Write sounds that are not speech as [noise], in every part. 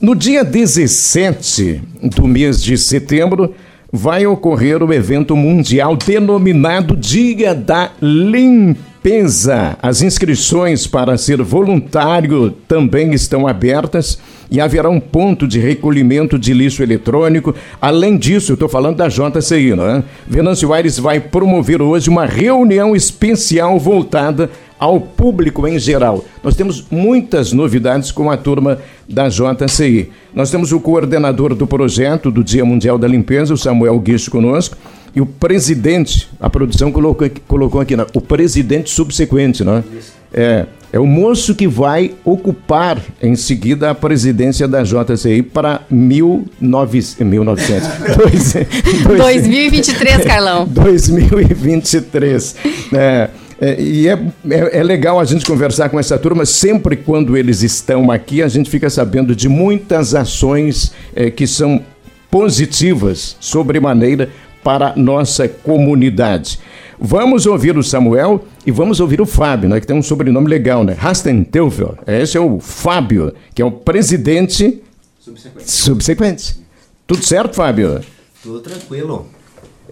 No dia 17 do mês de setembro, vai ocorrer o evento mundial denominado Dia da Limpeza. As inscrições para ser voluntário também estão abertas e haverá um ponto de recolhimento de lixo eletrônico. Além disso, eu estou falando da JCI, não é? Venâncio Aires vai promover hoje uma reunião especial voltada ao público em geral. Nós temos muitas novidades com a turma da JCI. Nós temos o coordenador do projeto do Dia Mundial da Limpeza, o Samuel Guicho, conosco, e o presidente, a produção colocou, colocou aqui, né? o presidente subsequente, não é? É, é o moço que vai ocupar em seguida a presidência da JCI para 1900, 1900 [laughs] dois, dois, 2023, Carlão. 2023. É, é, e é, é, é, legal a gente conversar com essa turma, sempre quando eles estão aqui, a gente fica sabendo de muitas ações é, que são positivas, sobremaneira, para nossa comunidade. Vamos ouvir o Samuel e vamos ouvir o Fábio, né, que tem um sobrenome legal, né? Rasten Teufel. Esse é o Fábio, que é o presidente subsequente. subsequente. Tudo certo, Fábio? Tudo tranquilo.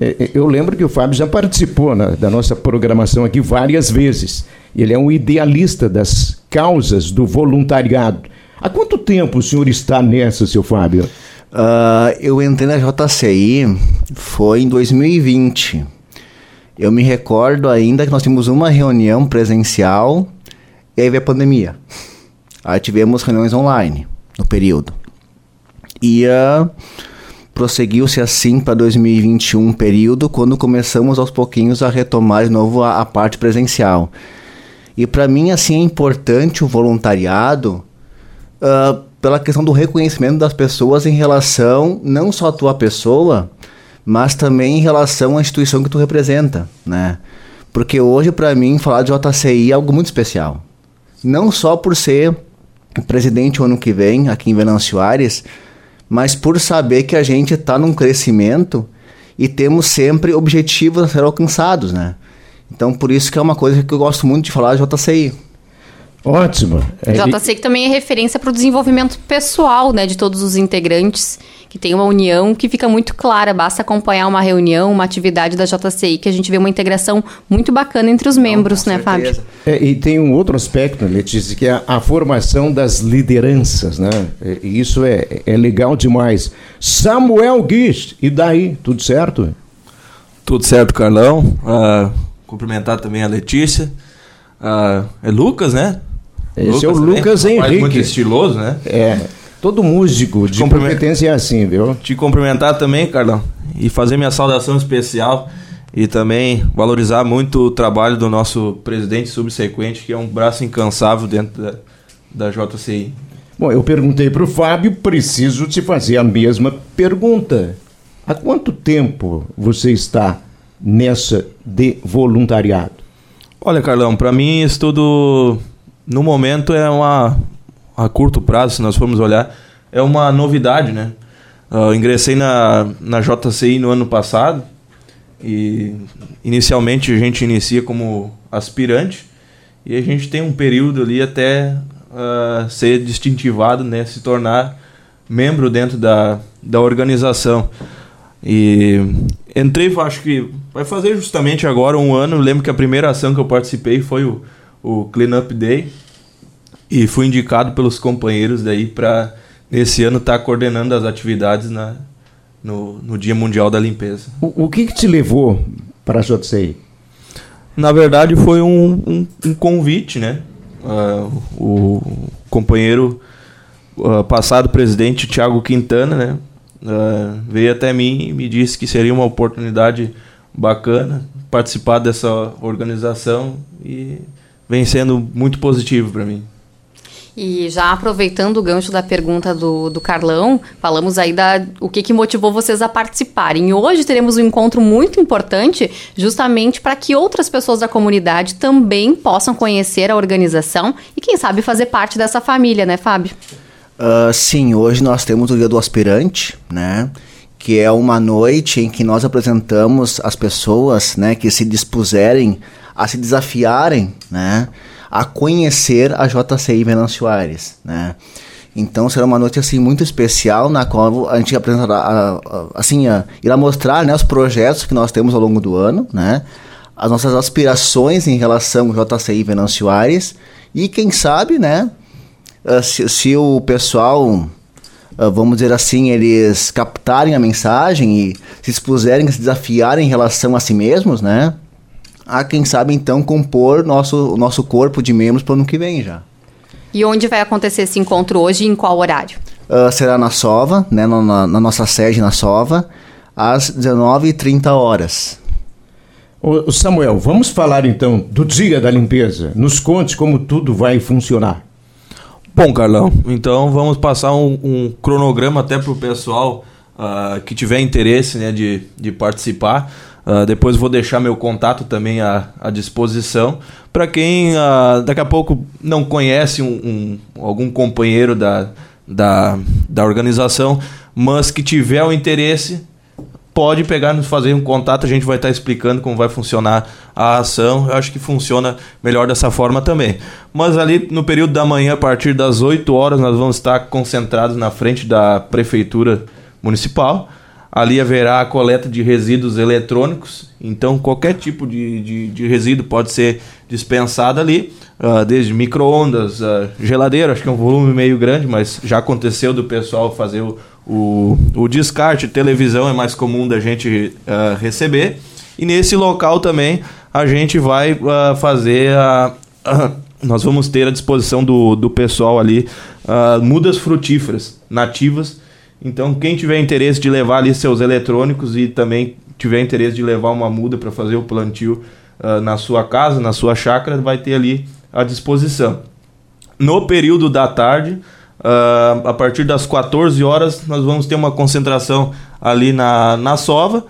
É, é, eu lembro que o Fábio já participou na, da nossa programação aqui várias vezes. Ele é um idealista das causas do voluntariado. Há quanto tempo o senhor está nessa, seu Fábio? Uh, eu entrei na JCI foi em 2020. Eu me recordo ainda que nós tínhamos uma reunião presencial e aí veio a pandemia. Aí tivemos reuniões online no período. E uh, prosseguiu-se assim para 2021 período, quando começamos aos pouquinhos a retomar de novo a, a parte presencial. E para mim, assim, é importante o voluntariado uh, pela questão do reconhecimento das pessoas em relação não só à tua pessoa, mas também em relação à instituição que tu representa, né? Porque hoje, para mim, falar de JCI é algo muito especial. Não só por ser presidente o ano que vem, aqui em Venâncio Aires, mas por saber que a gente está num crescimento e temos sempre objetivos a ser alcançados, né? Então, por isso que é uma coisa que eu gosto muito de falar de JCI. Ótimo. É, JCI que também é referência para o desenvolvimento pessoal, né, de todos os integrantes, que tem uma união que fica muito clara. Basta acompanhar uma reunião, uma atividade da JCI, que a gente vê uma integração muito bacana entre os membros, Não, né, Fábio? É, e tem um outro aspecto, Letícia, que é a, a formação das lideranças, né? E isso é, é legal demais. Samuel Guiz, e daí? Tudo certo? Tudo certo, Carlão. Uh, cumprimentar também a Letícia. Uh, é Lucas, né? Esse Lucas é o Lucas também. Henrique. muito estiloso, né? É. Todo músico de competência é assim, viu? Te cumprimentar também, Carlão. E fazer minha saudação especial. E também valorizar muito o trabalho do nosso presidente subsequente, que é um braço incansável dentro da, da JCI. Bom, eu perguntei para o Fábio, preciso te fazer a mesma pergunta. Há quanto tempo você está nessa de voluntariado? Olha, Carlão, para mim isso tudo no momento é uma a curto prazo, se nós formos olhar, é uma novidade, né? Uh, ingressei na, na JCI no ano passado e inicialmente a gente inicia como aspirante e a gente tem um período ali até uh, ser distintivado, né? Se tornar membro dentro da, da organização. E entrei, acho que vai fazer justamente agora um ano. lembro que a primeira ação que eu participei foi o, o Clean Up Day. E fui indicado pelos companheiros daí para nesse ano estar tá coordenando as atividades na, no, no Dia Mundial da Limpeza. O, o que, que te levou para a JCI? Na verdade foi um, um, um convite, né? Uh, o companheiro uh, passado presidente Tiago Quintana, né? Uh, veio até mim e me disse que seria uma oportunidade bacana participar dessa organização e vem sendo muito positivo para mim. E já aproveitando o gancho da pergunta do, do Carlão, falamos aí da o que, que motivou vocês a participarem. Hoje teremos um encontro muito importante, justamente para que outras pessoas da comunidade também possam conhecer a organização e, quem sabe, fazer parte dessa família, né, Fábio? Uh, sim, hoje nós temos o Dia do Aspirante, né? Que é uma noite em que nós apresentamos as pessoas, né, que se dispuserem a se desafiarem, né? A conhecer a JCI Venâncio Aires, né? Então será uma noite assim muito especial na qual a gente apresentará, assim, irá mostrar né, os projetos que nós temos ao longo do ano, né? As nossas aspirações em relação ao JCI Venâncio Aires e quem sabe, né? Ah, se, se o pessoal ah, vamos dizer assim, eles captarem a mensagem e se expuserem, se desafiarem em relação a si mesmos, né? A quem sabe então compor nosso nosso corpo de membros para o ano que vem já. E onde vai acontecer esse encontro hoje e em qual horário? Uh, será na Sova, né, na, na, nossa sede na Sova, às 19h30 horas. Ô Samuel, vamos falar então do Dia da Limpeza. Nos conte como tudo vai funcionar. Bom, Carlão, então vamos passar um, um cronograma até para o pessoal uh, que tiver interesse né, de, de participar. Uh, depois vou deixar meu contato também à, à disposição para quem uh, daqui a pouco não conhece um, um, algum companheiro da, da, da organização, mas que tiver o interesse, pode pegar nos fazer um contato, a gente vai estar explicando como vai funcionar a ação. Eu acho que funciona melhor dessa forma também. Mas ali no período da manhã, a partir das 8 horas, nós vamos estar concentrados na frente da prefeitura municipal. Ali haverá a coleta de resíduos eletrônicos, então qualquer tipo de, de, de resíduo pode ser dispensado ali, uh, desde micro-ondas, uh, geladeira, acho que é um volume meio grande, mas já aconteceu do pessoal fazer o, o, o descarte, televisão é mais comum da gente uh, receber. E nesse local também a gente vai uh, fazer a, Nós vamos ter à disposição do, do pessoal ali mudas frutíferas nativas. Então, quem tiver interesse de levar ali seus eletrônicos e também tiver interesse de levar uma muda para fazer o plantio uh, na sua casa, na sua chácara, vai ter ali à disposição. No período da tarde, Uh, a partir das 14 horas, nós vamos ter uma concentração ali na, na Sova,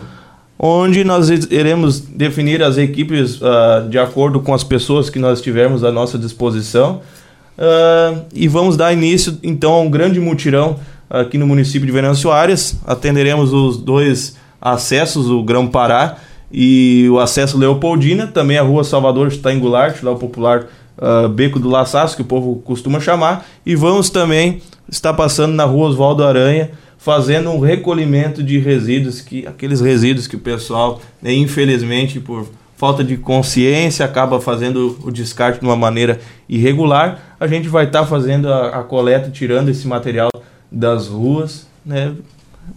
onde nós iremos definir as equipes uh, de acordo com as pessoas que nós tivermos à nossa disposição. E vamos dar início então a um grande mutirão aqui no município de Venâncio Aires. Atenderemos os dois acessos, o Grão Pará e o acesso Leopoldina, também a rua Salvador Stangulart, lá o popular uh, Beco do Laçaço, que o povo costuma chamar, e vamos também estar passando na rua Oswaldo Aranha, fazendo um recolhimento de resíduos, que aqueles resíduos que o pessoal, né, infelizmente, por falta de consciência, acaba fazendo o descarte de uma maneira irregular. A gente vai estar fazendo a, a coleta, tirando esse material das ruas, né,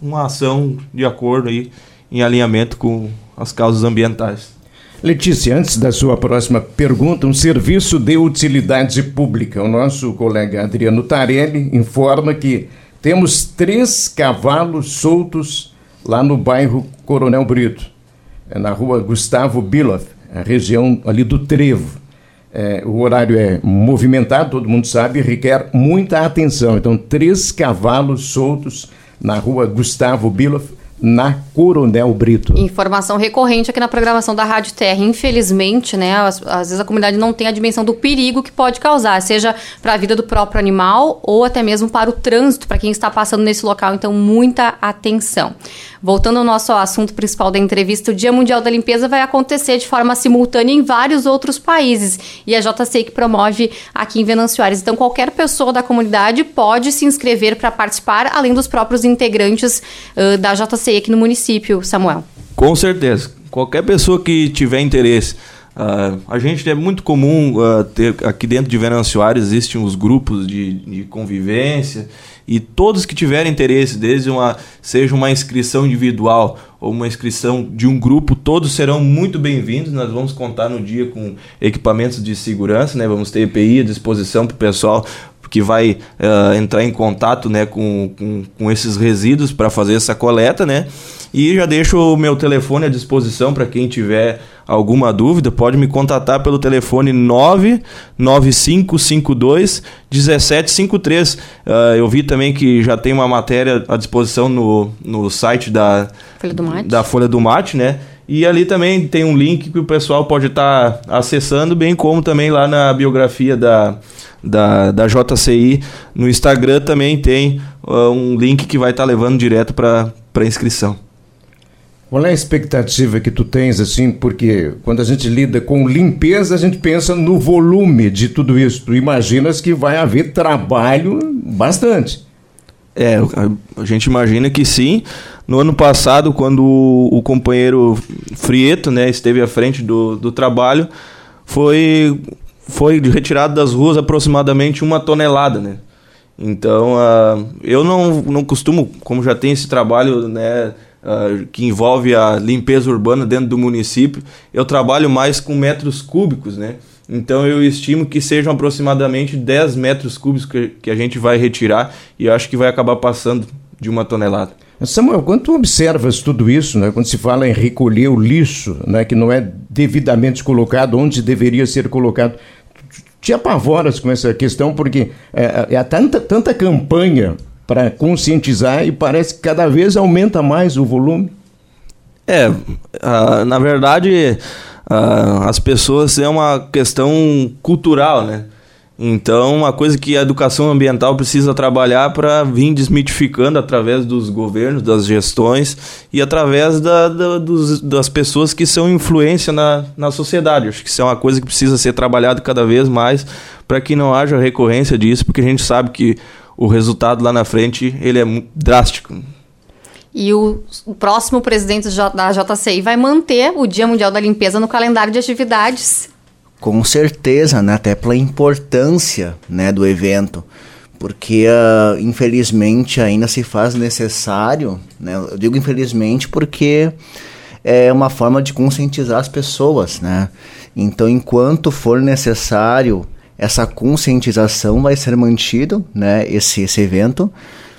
uma ação de acordo aí, em alinhamento com as causas ambientais. Letícia, antes da sua próxima pergunta, um serviço de utilidade pública. O nosso colega Adriano Tarelli informa que temos três cavalos soltos lá no bairro Coronel Brito, na rua Gustavo Biloff, a região ali do Trevo. É, o horário é movimentado, todo mundo sabe, requer muita atenção. Então, três cavalos soltos na rua Gustavo Biloff, na Coronel Brito. Informação recorrente aqui na programação da Rádio Terra. Infelizmente, né, às, às vezes a comunidade não tem a dimensão do perigo que pode causar, seja para a vida do próprio animal ou até mesmo para o trânsito, para quem está passando nesse local. Então, muita atenção. Voltando ao nosso assunto principal da entrevista, o Dia Mundial da Limpeza vai acontecer de forma simultânea em vários outros países e a JC que promove aqui em Venâncio Aires. Então, qualquer pessoa da comunidade pode se inscrever para participar, além dos próprios integrantes uh, da JC aqui no município, Samuel. Com certeza. Qualquer pessoa que tiver interesse. Uh, a gente é muito comum uh, ter aqui dentro de Venâncio Aires existem os grupos de, de convivência e todos que tiverem interesse, desde uma seja uma inscrição individual ou uma inscrição de um grupo, todos serão muito bem-vindos. Nós vamos contar no dia com equipamentos de segurança, né? Vamos ter EPI à disposição para o pessoal que vai uh, entrar em contato né, com, com, com esses resíduos para fazer essa coleta, né? E já deixo o meu telefone à disposição para quem tiver alguma dúvida, pode me contatar pelo telefone 99552 1753. Uh, eu vi também que já tem uma matéria à disposição no, no site da Folha do Mate, da Folha do Mate né? E ali também tem um link que o pessoal pode estar tá acessando, bem como também lá na biografia da, da, da JCI no Instagram também tem uh, um link que vai estar tá levando direto para inscrição. Qual é a expectativa que tu tens, assim, porque quando a gente lida com limpeza, a gente pensa no volume de tudo isso. Tu imaginas que vai haver trabalho bastante. É, a gente imagina que sim. No ano passado, quando o, companheiro Frieto né, esteve à frente do, do trabalho, foi, foi retirado das ruas aproximadamente uma tonelada, né? Então, uh, eu não, não costumo, como já tem esse trabalho, né, uh, que envolve a limpeza urbana dentro do município, eu trabalho mais com metros cúbicos, né? Então eu estimo que sejam aproximadamente 10 metros cúbicos que, que a gente vai retirar e acho que vai acabar passando de uma tonelada. Samuel, quando tu observas tudo isso, né, quando se fala em recolher o lixo, né, que não é devidamente colocado onde deveria ser colocado, te apavoras com essa questão porque é, é tanta, tanta campanha para conscientizar e parece que cada vez aumenta mais o volume. É, uh, na verdade, uh, as pessoas é uma questão cultural, né? Então, uma coisa que a educação ambiental precisa trabalhar para vir desmitificando através dos governos, das gestões e através da, da, dos, das pessoas que são influência na, na sociedade. Acho que isso é uma coisa que precisa ser trabalhada cada vez mais para que não haja recorrência disso, porque a gente sabe que o resultado lá na frente ele é drástico. E o, o próximo presidente da JCI vai manter o Dia Mundial da Limpeza no calendário de atividades. Com certeza, né? até pela importância né, do evento porque uh, infelizmente ainda se faz necessário, né? eu digo infelizmente porque é uma forma de conscientizar as pessoas, né? Então, enquanto for necessário essa conscientização vai ser mantido, né, esse, esse evento,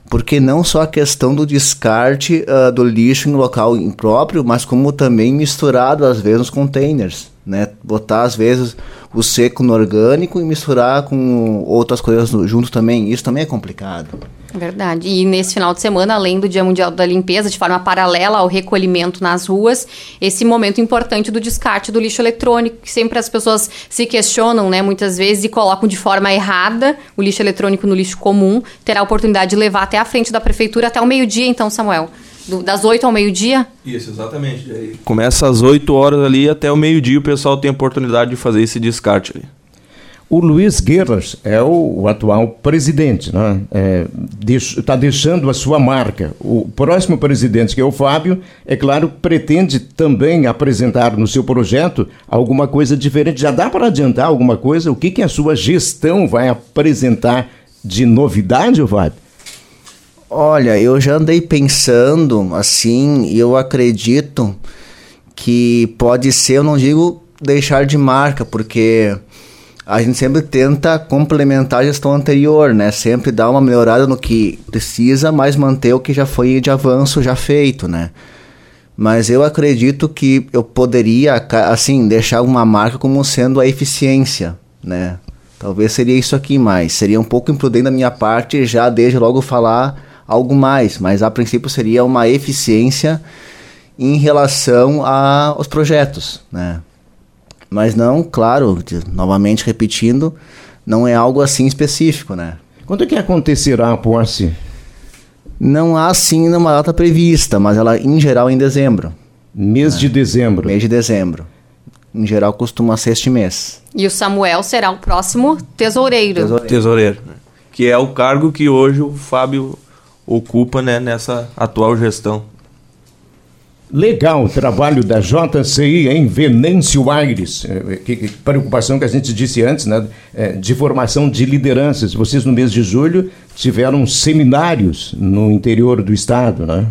porque não só a questão do descarte uh, do lixo em local impróprio, mas como também misturado às vezes nos containers, né, botar às vezes o seco no orgânico e misturar com outras coisas junto também, isso também é complicado. Verdade. E nesse final de semana, além do Dia Mundial da Limpeza, de forma paralela ao recolhimento nas ruas, esse momento importante do descarte do lixo eletrônico, que sempre as pessoas se questionam, né, muitas vezes, e colocam de forma errada o lixo eletrônico no lixo comum, terá a oportunidade de levar até a frente da prefeitura até o meio-dia, então, Samuel. Do, das 8 ao meio-dia? Isso, exatamente. Começa às 8 horas ali até o meio-dia o pessoal tem a oportunidade de fazer esse descarte ali. O Luiz Guerras é o, o atual presidente, né? Está é, deix, tá deixando a sua marca. O próximo presidente, que é o Fábio, é claro, pretende também apresentar no seu projeto alguma coisa diferente. Já dá para adiantar alguma coisa? O que, que a sua gestão vai apresentar de novidade, Fábio? Olha, eu já andei pensando assim, e eu acredito que pode ser, eu não digo deixar de marca, porque a gente sempre tenta complementar a gestão anterior, né? Sempre dar uma melhorada no que precisa, mas manter o que já foi de avanço já feito, né? Mas eu acredito que eu poderia, assim, deixar uma marca como sendo a eficiência, né? Talvez seria isso aqui mais. Seria um pouco imprudente da minha parte já desde logo falar algo mais, mas a princípio seria uma eficiência em relação aos projetos, né? Mas não, claro, novamente repetindo, não é algo assim específico, né? Quando é que acontecerá a posse? Não há sim uma data prevista, mas ela em geral em dezembro. Mês né? de dezembro. Mês de dezembro. Em geral costuma ser este mês. E o Samuel será o próximo tesoureiro. Tesoureiro. tesoureiro que é o cargo que hoje o Fábio ocupa né, nessa atual gestão. Legal o trabalho da JCI em Venâncio Aires. É, que, que, preocupação que a gente disse antes, né? É, de formação de lideranças. Vocês, no mês de julho, tiveram seminários no interior do estado, né?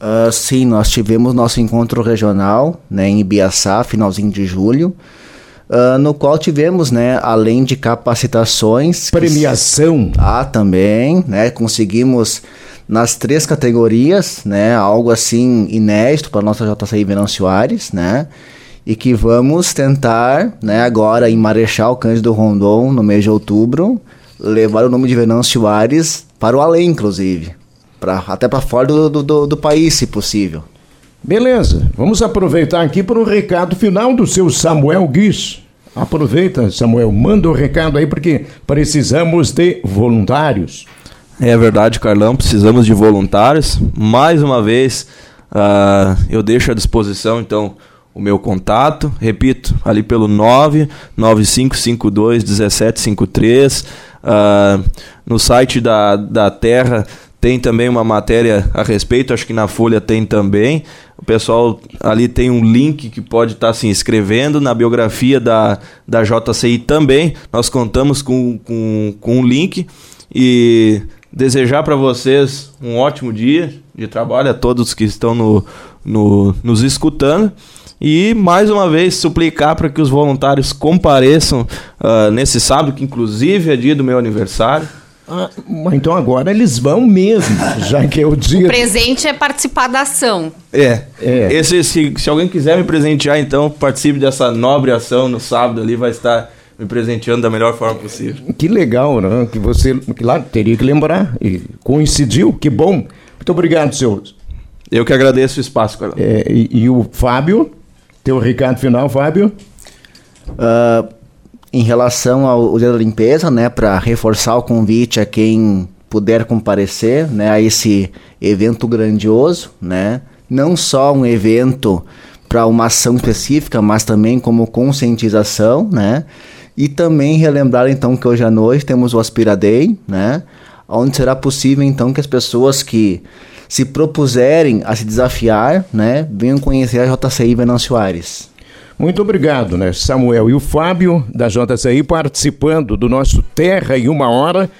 Uh, sim, nós tivemos nosso encontro regional né, em Ibiaçá, finalzinho de julho. Uh, no qual tivemos, né, além de capacitações... Premiação. Que... Ah, também, né, conseguimos nas três categorias, né? Algo assim inédito para nossa JCI Venâncio Aires, né? E que vamos tentar, né, agora em Marechal Cândido Rondon, no mês de outubro, levar o nome de Venâncio Aires para o além, inclusive. Pra, até para fora do, do, do país, se possível. Beleza, vamos aproveitar aqui para o recado final do seu Samuel Guiz. Aproveita, Samuel, manda o recado aí porque precisamos de voluntários. É verdade, Carlão, precisamos de voluntários. Mais uma vez, Uh, eu deixo à disposição, então, o meu contato. Repito, ali pelo 995521753. Uh, no site da, da Terra tem também uma matéria a respeito, acho que na Folha tem também. O pessoal ali tem um link que pode estar tá se inscrevendo. Na biografia da, da JCI também, nós contamos com, com, com um link. E desejar para vocês um ótimo dia de trabalho, a todos que estão no, no, nos escutando. E mais uma vez suplicar para que os voluntários compareçam uh, nesse sábado, que inclusive é dia do meu aniversário. Ah, então agora eles vão mesmo, [laughs] já que é o dia. O presente é participar da ação. É. é. Esse, se, se alguém quiser me presentear, então participe dessa nobre ação no sábado ali, vai estar me presenteando da melhor forma possível. Que legal, né? Que você, claro, teria que lembrar. E coincidiu, que bom. Muito obrigado, senhor. Eu que agradeço o espaço, Carlão. É, e, e, o Fábio, teu recado final, Fábio? Uh, em relação ao dia da limpeza, né, para reforçar o convite a quem puder comparecer, né, a esse evento grandioso, né, não só um evento para uma ação específica, mas também como conscientização, né, e também relembrar então que hoje à noite temos o Aspira Day, né, onde será possível então que as pessoas que se propuserem a se desafiar, né, venham conhecer a JCI Venâncio Aires. Muito obrigado, né, Samuel e o Fábio da JCI participando do nosso Terra em uma hora.